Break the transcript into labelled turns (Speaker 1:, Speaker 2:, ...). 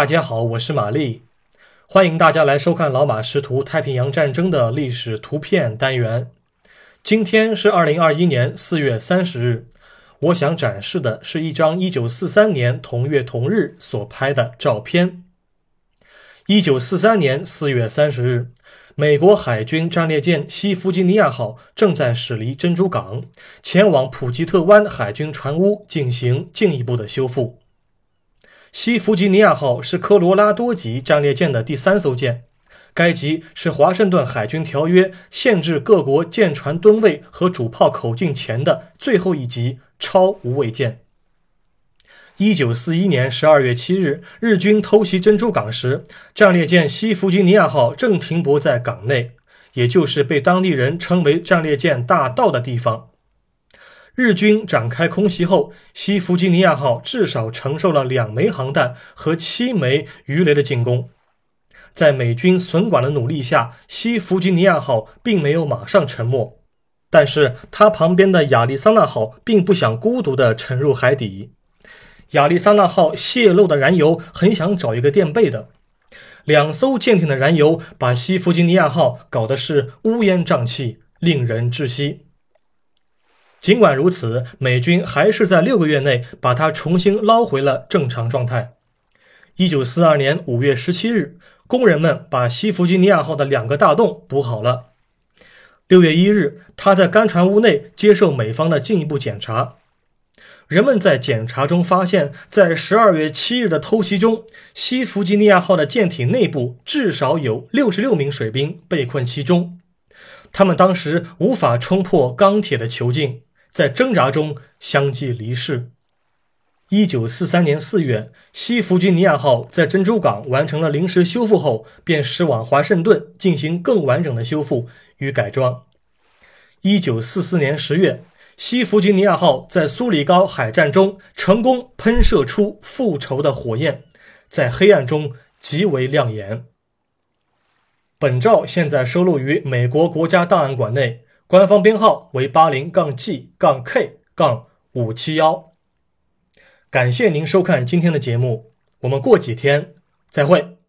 Speaker 1: 大家好，我是玛丽，欢迎大家来收看老马识图太平洋战争的历史图片单元。今天是二零二一年四月三十日，我想展示的是一张一九四三年同月同日所拍的照片。一九四三年四月三十日，美国海军战列舰西弗吉尼亚号正在驶离珍珠港，前往普吉特湾海军船坞进行进一步的修复。西弗吉尼亚号是科罗拉多级战列舰的第三艘舰，该级是华盛顿海军条约限制各国舰船吨位和主炮口径前的最后一级超无畏舰。一九四一年十二月七日，日军偷袭珍珠港时，战列舰西弗吉尼亚号正停泊在港内，也就是被当地人称为战列舰大道的地方。日军展开空袭后，西弗吉尼亚号至少承受了两枚航弹和七枚鱼雷的进攻。在美军损管的努力下，西弗吉尼亚号并没有马上沉没，但是它旁边的亚利桑那号并不想孤独地沉入海底。亚利桑那号泄漏的燃油很想找一个垫背的，两艘舰艇的燃油把西弗吉尼亚号搞得是乌烟瘴气，令人窒息。尽管如此，美军还是在六个月内把它重新捞回了正常状态。一九四二年五月十七日，工人们把西弗吉尼亚号的两个大洞补好了。六月一日，他在干船坞内接受美方的进一步检查。人们在检查中发现，在十二月七日的偷袭中，西弗吉尼亚号的舰体内部至少有六十六名水兵被困其中，他们当时无法冲破钢铁的囚禁，在挣扎中相继离世。一九四三年四月，西弗吉尼亚号在珍珠港完成了临时修复后，便驶往华盛顿进行更完整的修复与改装。一九四四年十月。西弗吉尼亚号在苏里高海战中成功喷射出复仇的火焰，在黑暗中极为亮眼。本照现在收录于美国国家档案馆内，官方编号为八零杠 G 杠 K 杠五七幺。感谢您收看今天的节目，我们过几天再会。